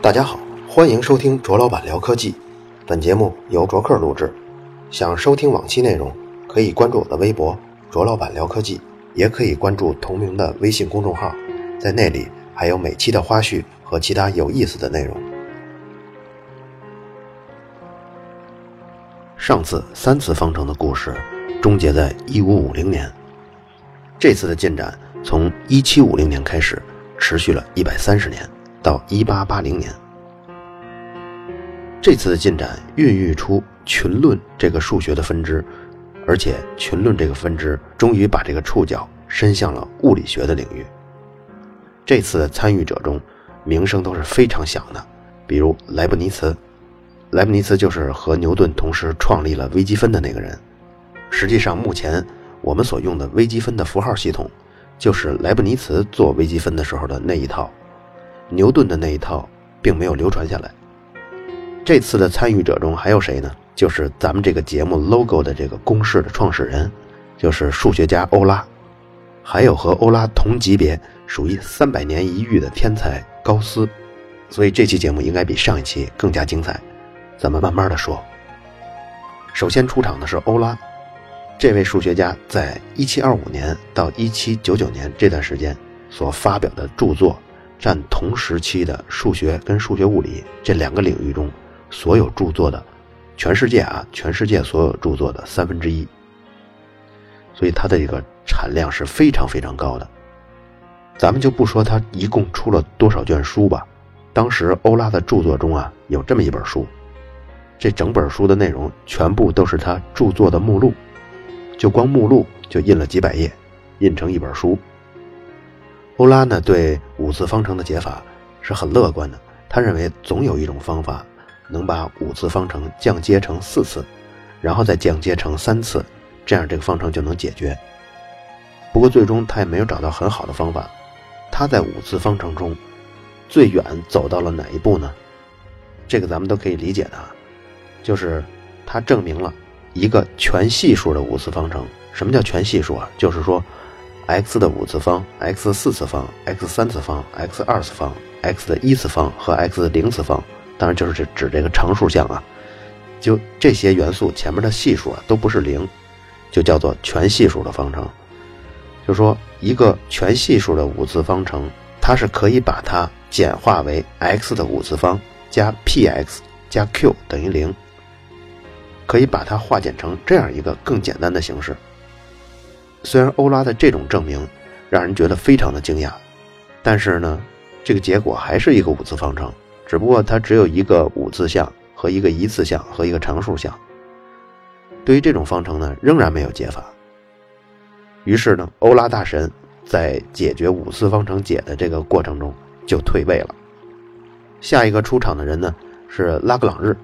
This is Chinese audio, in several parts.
大家好，欢迎收听卓老板聊科技。本节目由卓克录制。想收听往期内容，可以关注我的微博“卓老板聊科技”，也可以关注同名的微信公众号，在那里还有每期的花絮和其他有意思的内容。上次三次方程的故事终结在1550年，这次的进展从1750年开始，持续了一百三十年。到一八八零年，这次的进展孕育出群论这个数学的分支，而且群论这个分支终于把这个触角伸向了物理学的领域。这次的参与者中，名声都是非常响的，比如莱布尼茨。莱布尼茨就是和牛顿同时创立了微积分的那个人。实际上，目前我们所用的微积分的符号系统，就是莱布尼茨做微积分的时候的那一套。牛顿的那一套并没有流传下来。这次的参与者中还有谁呢？就是咱们这个节目 logo 的这个公式的创始人，就是数学家欧拉，还有和欧拉同级别、属于三百年一遇的天才高斯。所以这期节目应该比上一期更加精彩，咱们慢慢的说。首先出场的是欧拉，这位数学家在1725年到1799年这段时间所发表的著作。占同时期的数学跟数学物理这两个领域中所有著作的，全世界啊，全世界所有著作的三分之一。所以它的这个产量是非常非常高的。咱们就不说他一共出了多少卷书吧，当时欧拉的著作中啊有这么一本书，这整本书的内容全部都是他著作的目录，就光目录就印了几百页，印成一本书。欧拉呢对五次方程的解法是很乐观的，他认为总有一种方法能把五次方程降阶成四次，然后再降阶成三次，这样这个方程就能解决。不过最终他也没有找到很好的方法。他在五次方程中最远走到了哪一步呢？这个咱们都可以理解的，就是他证明了一个全系数的五次方程。什么叫全系数啊？就是说。x 的五次方、x 四次方、x 三次方、x 二次方、x 的一次方和 x 的零次方，当然就是指指这个常数项啊。就这些元素前面的系数啊都不是零，就叫做全系数的方程。就说一个全系数的五次方程，它是可以把它简化为 x 的五次方加 p(x) 加 q 等于零，可以把它化简成这样一个更简单的形式。虽然欧拉的这种证明让人觉得非常的惊讶，但是呢，这个结果还是一个五次方程，只不过它只有一个五次项和一个一次项和一个常数项。对于这种方程呢，仍然没有解法。于是呢，欧拉大神在解决五次方程解的这个过程中就退位了。下一个出场的人呢是拉格朗日。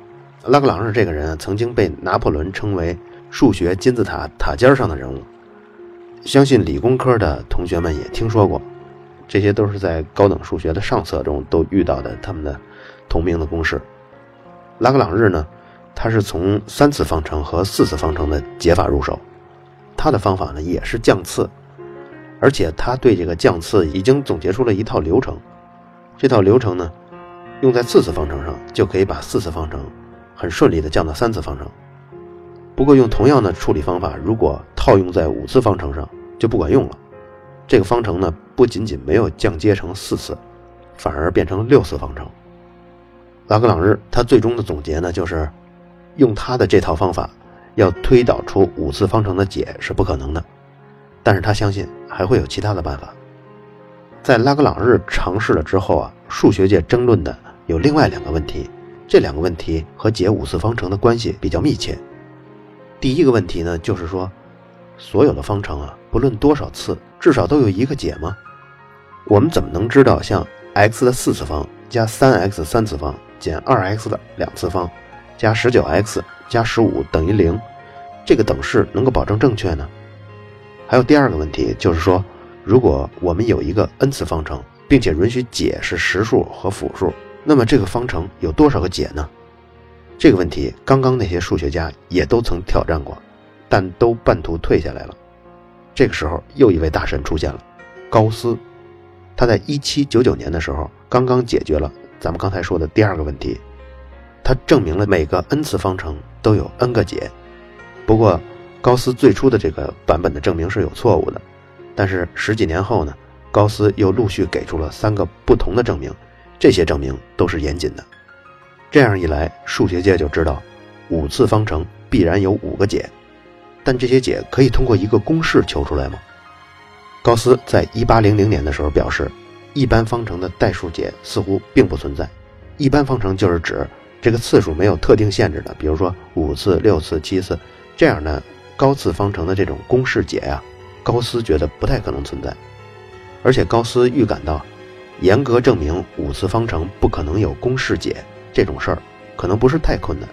拉格朗日这个人，曾经被拿破仑称为数学金字塔塔尖上的人物。相信理工科的同学们也听说过，这些都是在高等数学的上册中都遇到的他们的同名的公式。拉格朗日呢，他是从三次方程和四次方程的解法入手，他的方法呢也是降次，而且他对这个降次已经总结出了一套流程。这套流程呢，用在四次方程上就可以把四次方程很顺利的降到三次方程。不过用同样的处理方法，如果套用在五次方程上就不管用了。这个方程呢，不仅仅没有降阶成四次，反而变成六次方程。拉格朗日他最终的总结呢，就是用他的这套方法要推导出五次方程的解是不可能的，但是他相信还会有其他的办法。在拉格朗日尝试了之后啊，数学界争论的有另外两个问题，这两个问题和解五次方程的关系比较密切。第一个问题呢，就是说，所有的方程啊，不论多少次，至少都有一个解吗？我们怎么能知道像 x 的四次方加 3x 三次方减 2x 的两次方加 19x 加15等于零，这个等式能够保证正确呢？还有第二个问题，就是说，如果我们有一个 n 次方程，并且允许解是实数和负数，那么这个方程有多少个解呢？这个问题，刚刚那些数学家也都曾挑战过，但都半途退下来了。这个时候，又一位大神出现了，高斯。他在一七九九年的时候，刚刚解决了咱们刚才说的第二个问题，他证明了每个 n 次方程都有 n 个解。不过，高斯最初的这个版本的证明是有错误的。但是十几年后呢，高斯又陆续给出了三个不同的证明，这些证明都是严谨的。这样一来，数学界就知道，五次方程必然有五个解。但这些解可以通过一个公式求出来吗？高斯在一八零零年的时候表示，一般方程的代数解似乎并不存在。一般方程就是指这个次数没有特定限制的，比如说五次、六次、七次这样的高次方程的这种公式解呀。高斯觉得不太可能存在，而且高斯预感到，严格证明五次方程不可能有公式解这种事儿，可能不是太困难。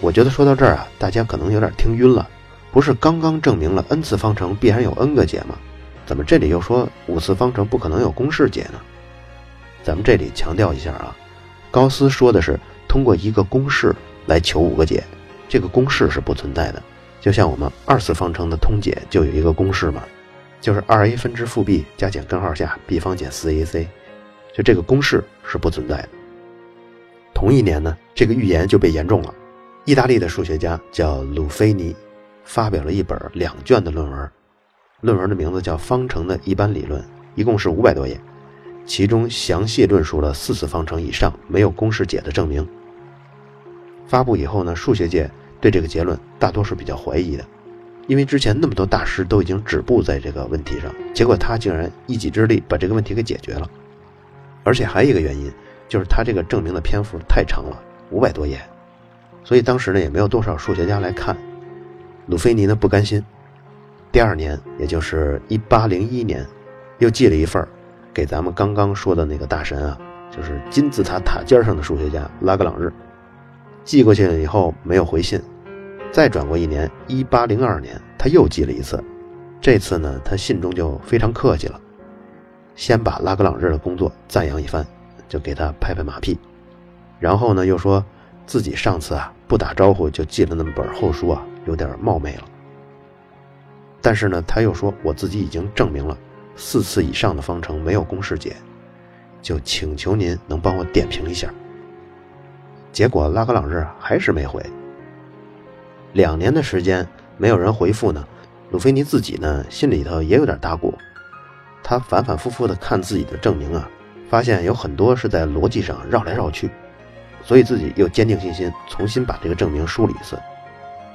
我觉得说到这儿啊，大家可能有点听晕了。不是刚刚证明了 n 次方程必然有 n 个解吗？怎么这里又说五次方程不可能有公式解呢？咱们这里强调一下啊，高斯说的是通过一个公式来求五个解，这个公式是不存在的。就像我们二次方程的通解就有一个公式嘛，就是二 a 分之负 b 加减根号下 b 方减四 ac，就这个公式是不存在的。同一年呢，这个预言就被言中了。意大利的数学家叫鲁菲尼，发表了一本两卷的论文，论文的名字叫《方程的一般理论》，一共是五百多页，其中详细论述了四次方程以上没有公式解的证明。发布以后呢，数学界。对这个结论，大多数比较怀疑的，因为之前那么多大师都已经止步在这个问题上，结果他竟然一己之力把这个问题给解决了。而且还有一个原因，就是他这个证明的篇幅太长了，五百多页，所以当时呢也没有多少数学家来看。鲁菲尼呢不甘心，第二年，也就是一八零一年，又寄了一份给咱们刚刚说的那个大神啊，就是金字塔塔尖上的数学家拉格朗日，寄过去了以后没有回信。再转过一年，一八零二年，他又寄了一次。这次呢，他信中就非常客气了，先把拉格朗日的工作赞扬一番，就给他拍拍马屁。然后呢，又说自己上次啊不打招呼就寄了那么本厚书啊，有点冒昧了。但是呢，他又说我自己已经证明了四次以上的方程没有公式解，就请求您能帮我点评一下。结果拉格朗日还是没回。两年的时间没有人回复呢，鲁菲尼自己呢心里头也有点打鼓，他反反复复的看自己的证明啊，发现有很多是在逻辑上绕来绕去，所以自己又坚定信心，重新把这个证明梳理一次。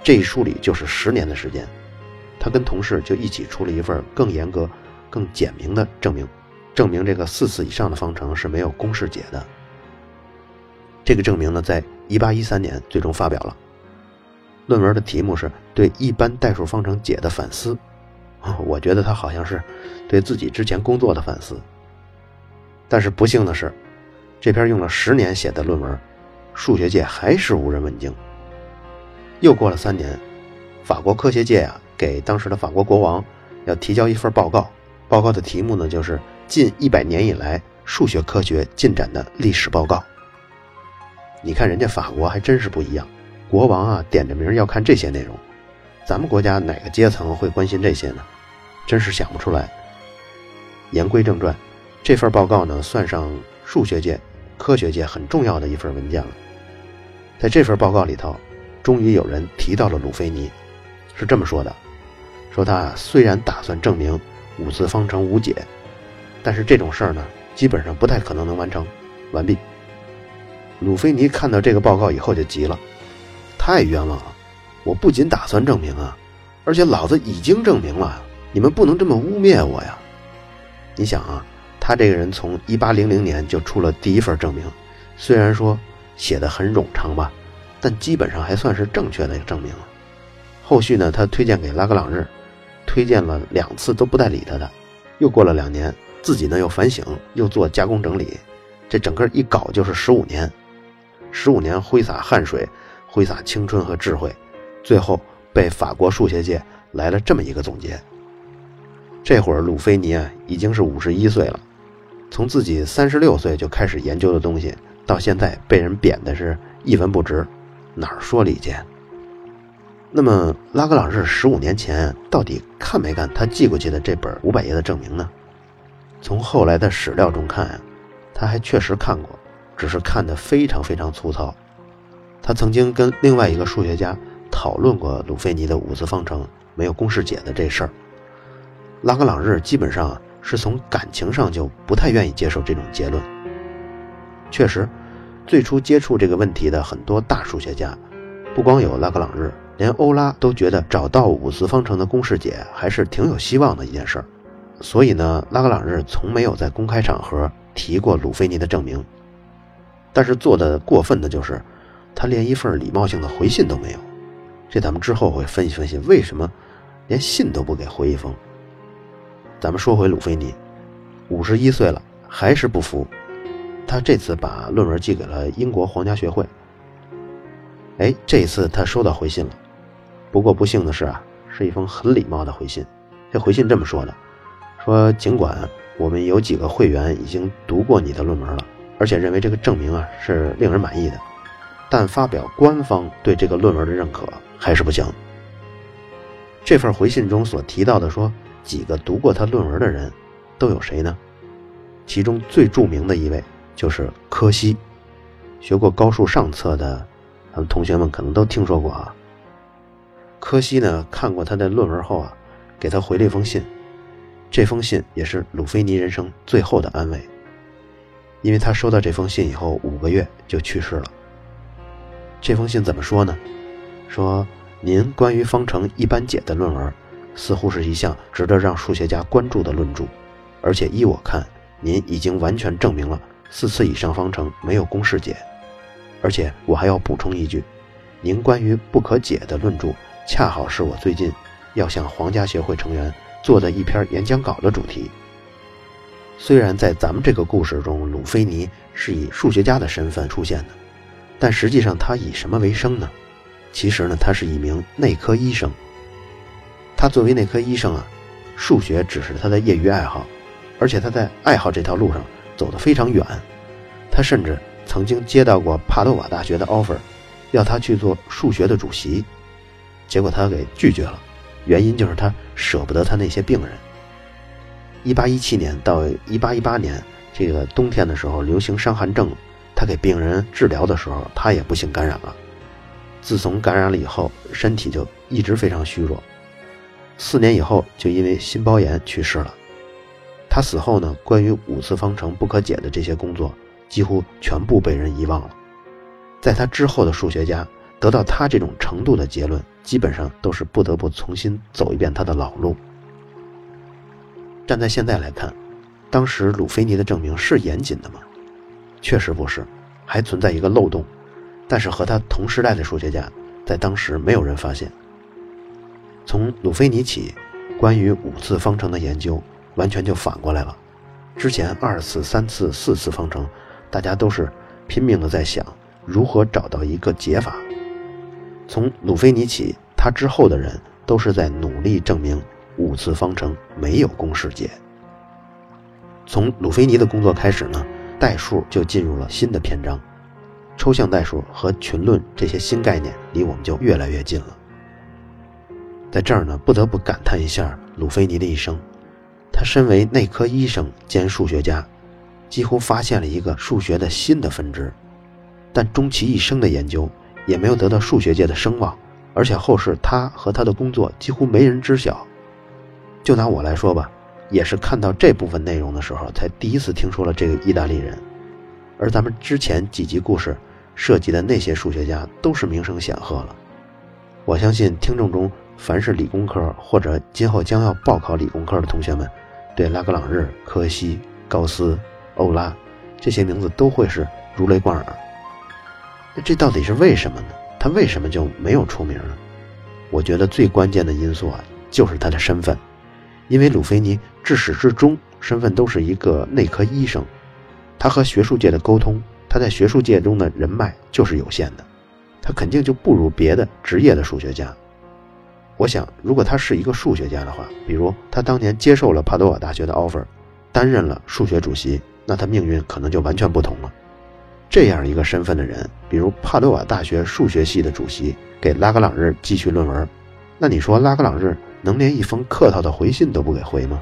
这一梳理就是十年的时间，他跟同事就一起出了一份更严格、更简明的证明，证明这个四次以上的方程是没有公式解的。这个证明呢，在一八一三年最终发表了。论文的题目是对一般代数方程解的反思，我觉得他好像是对自己之前工作的反思。但是不幸的是，这篇用了十年写的论文，数学界还是无人问津。又过了三年，法国科学界啊给当时的法国国王要提交一份报告，报告的题目呢就是近一百年以来数学科学进展的历史报告。你看人家法国还真是不一样。国王啊，点着名要看这些内容，咱们国家哪个阶层会关心这些呢？真是想不出来。言归正传，这份报告呢，算上数学界、科学界很重要的一份文件了。在这份报告里头，终于有人提到了鲁菲尼，是这么说的：说他虽然打算证明五次方程无解，但是这种事儿呢，基本上不太可能能完成。完毕。鲁菲尼看到这个报告以后就急了。太冤枉了！我不仅打算证明啊，而且老子已经证明了，你们不能这么污蔑我呀！你想啊，他这个人从一八零零年就出了第一份证明，虽然说写的很冗长吧，但基本上还算是正确的证明。后续呢，他推荐给拉格朗日，推荐了两次都不带理他的。又过了两年，自己呢又反省，又做加工整理，这整个一搞就是十五年，十五年挥洒汗水。挥洒青春和智慧，最后被法国数学界来了这么一个总结。这会儿鲁菲尼啊已经是五十一岁了，从自己三十六岁就开始研究的东西，到现在被人贬的是一文不值，哪儿说理去？那么拉格朗日十五年前到底看没看他寄过去的这本五百页的证明呢？从后来的史料中看呀，他还确实看过，只是看得非常非常粗糙。他曾经跟另外一个数学家讨论过鲁菲尼的五次方程没有公式解的这事儿。拉格朗日基本上是从感情上就不太愿意接受这种结论。确实，最初接触这个问题的很多大数学家，不光有拉格朗日，连欧拉都觉得找到五次方程的公式解还是挺有希望的一件事儿。所以呢，拉格朗日从没有在公开场合提过鲁菲尼的证明。但是做的过分的就是，他连一份礼貌性的回信都没有。这咱们之后会分析分析，为什么连信都不给回一封。咱们说回鲁菲尼，五十一岁了还是不服，他这次把论文寄给了英国皇家学会。哎，这次他收到回信了，不过不幸的是啊，是一封很礼貌的回信。这回信这么说的：说尽管我们有几个会员已经读过你的论文了，而且认为这个证明啊是令人满意的，但发表官方对这个论文的认可还是不行。这份回信中所提到的说。几个读过他论文的人，都有谁呢？其中最著名的一位就是柯西。学过高数上册的，咱们同学们可能都听说过啊。柯西呢，看过他的论文后啊，给他回了一封信。这封信也是鲁菲尼人生最后的安慰，因为他收到这封信以后五个月就去世了。这封信怎么说呢？说您关于方程一般解的论文。似乎是一项值得让数学家关注的论著，而且依我看，您已经完全证明了四次以上方程没有公式解。而且我还要补充一句，您关于不可解的论著，恰好是我最近要向皇家协会成员做的一篇演讲稿的主题。虽然在咱们这个故事中，鲁菲尼是以数学家的身份出现的，但实际上他以什么为生呢？其实呢，他是一名内科医生。他作为内科医生啊，数学只是他的业余爱好，而且他在爱好这条路上走得非常远。他甚至曾经接到过帕多瓦大学的 offer，要他去做数学的主席，结果他给拒绝了，原因就是他舍不得他那些病人。一八一七年到一八一八年这个冬天的时候，流行伤寒症，他给病人治疗的时候，他也不幸感染了。自从感染了以后，身体就一直非常虚弱。四年以后，就因为心包炎去世了。他死后呢，关于五次方程不可解的这些工作，几乎全部被人遗忘了。在他之后的数学家得到他这种程度的结论，基本上都是不得不重新走一遍他的老路。站在现在来看，当时鲁菲尼的证明是严谨的吗？确实不是，还存在一个漏洞。但是和他同时代的数学家，在当时没有人发现。从鲁菲尼起，关于五次方程的研究完全就反过来了。之前二次、三次、四次方程，大家都是拼命的在想如何找到一个解法。从鲁菲尼起，他之后的人都是在努力证明五次方程没有公式解。从鲁菲尼的工作开始呢，代数就进入了新的篇章，抽象代数和群论这些新概念离我们就越来越近了。在这儿呢，不得不感叹一下鲁菲尼的一生。他身为内科医生兼数学家，几乎发现了一个数学的新的分支，但终其一生的研究也没有得到数学界的声望，而且后世他和他的工作几乎没人知晓。就拿我来说吧，也是看到这部分内容的时候，才第一次听说了这个意大利人。而咱们之前几集故事涉及的那些数学家，都是名声显赫了。我相信听众中。凡是理工科或者今后将要报考理工科的同学们，对拉格朗日、柯西、高斯、欧拉这些名字都会是如雷贯耳。那这到底是为什么呢？他为什么就没有出名呢？我觉得最关键的因素啊，就是他的身份，因为鲁菲尼至始至终身份都是一个内科医生，他和学术界的沟通，他在学术界中的人脉就是有限的，他肯定就不如别的职业的数学家。我想，如果他是一个数学家的话，比如他当年接受了帕多瓦大学的 offer，担任了数学主席，那他命运可能就完全不同了。这样一个身份的人，比如帕多瓦大学数学系的主席给拉格朗日继续论文，那你说拉格朗日能连一封客套的回信都不给回吗？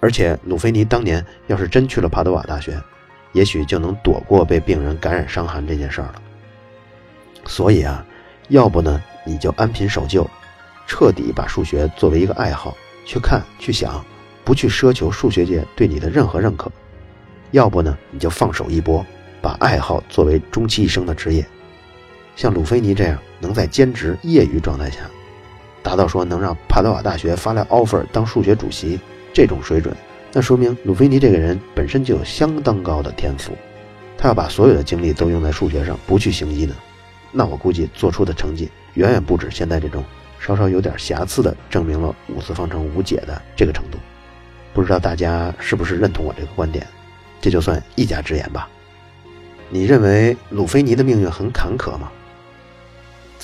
而且鲁菲尼当年要是真去了帕德瓦大学，也许就能躲过被病人感染伤寒这件事儿了。所以啊，要不呢，你就安贫守旧，彻底把数学作为一个爱好去看去想，不去奢求数学界对你的任何认可；要不呢，你就放手一搏，把爱好作为终其一生的职业。像鲁菲尼这样能在兼职业余状态下，达到说能让帕德瓦大学发来 offer 当数学主席这种水准，那说明鲁菲尼这个人本身就有相当高的天赋。他要把所有的精力都用在数学上，不去行医呢，那我估计做出的成绩远远不止现在这种稍稍有点瑕疵的证明了五次方程无解的这个程度。不知道大家是不是认同我这个观点？这就算一家之言吧。你认为鲁菲尼的命运很坎坷吗？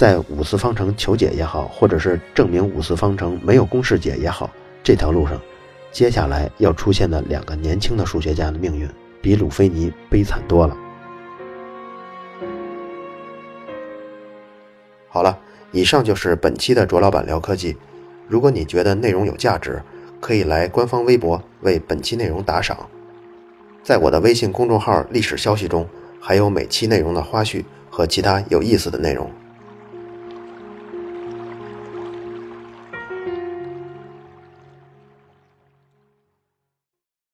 在五次方程求解也好，或者是证明五次方程没有公式解也好，这条路上，接下来要出现的两个年轻的数学家的命运，比鲁菲尼悲惨多了。好了，以上就是本期的卓老板聊科技。如果你觉得内容有价值，可以来官方微博为本期内容打赏。在我的微信公众号历史消息中，还有每期内容的花絮和其他有意思的内容。